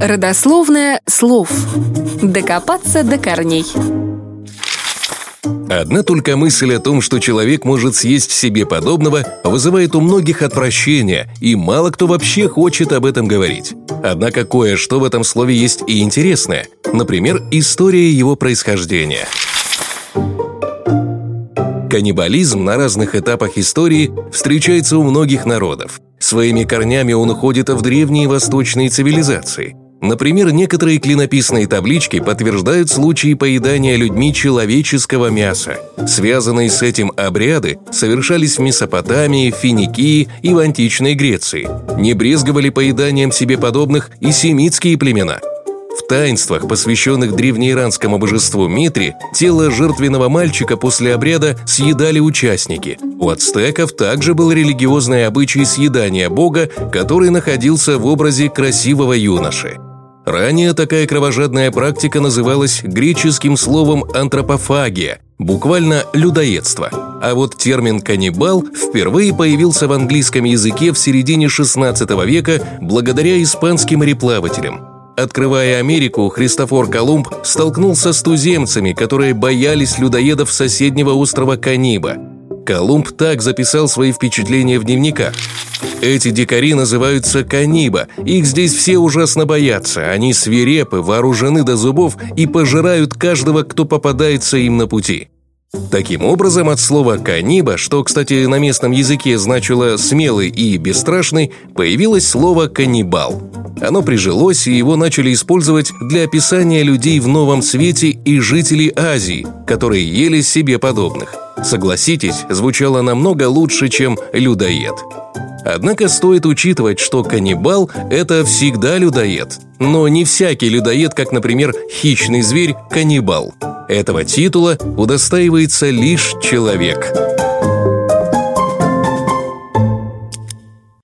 Родословное слов. Докопаться до корней. Одна только мысль о том, что человек может съесть себе подобного, вызывает у многих отвращение, и мало кто вообще хочет об этом говорить. Однако кое-что в этом слове есть и интересное. Например, история его происхождения. Каннибализм на разных этапах истории встречается у многих народов. Своими корнями он уходит в древние восточные цивилизации. Например, некоторые клинописные таблички подтверждают случаи поедания людьми человеческого мяса. Связанные с этим обряды совершались в Месопотамии, Финикии и в античной Греции. Не брезговали поеданием себе подобных и семитские племена – в таинствах, посвященных древнеиранскому божеству Митри, тело жертвенного мальчика после обряда съедали участники. У ацтеков также был религиозный обычай съедания бога, который находился в образе красивого юноши. Ранее такая кровожадная практика называлась греческим словом «антропофагия», буквально «людоедство». А вот термин «каннибал» впервые появился в английском языке в середине XVI века благодаря испанским мореплавателям. Открывая Америку, Христофор Колумб столкнулся с туземцами, которые боялись людоедов соседнего острова Каниба. Колумб так записал свои впечатления в дневниках. Эти дикари называются каниба. Их здесь все ужасно боятся. Они свирепы, вооружены до зубов и пожирают каждого, кто попадается им на пути. Таким образом, от слова «каниба», что, кстати, на местном языке значило «смелый» и «бесстрашный», появилось слово «каннибал». Оно прижилось, и его начали использовать для описания людей в новом свете и жителей Азии, которые ели себе подобных. Согласитесь, звучало намного лучше, чем «людоед». Однако стоит учитывать, что каннибал – это всегда людоед. Но не всякий людоед, как, например, хищный зверь – каннибал. Этого титула удостаивается лишь человек –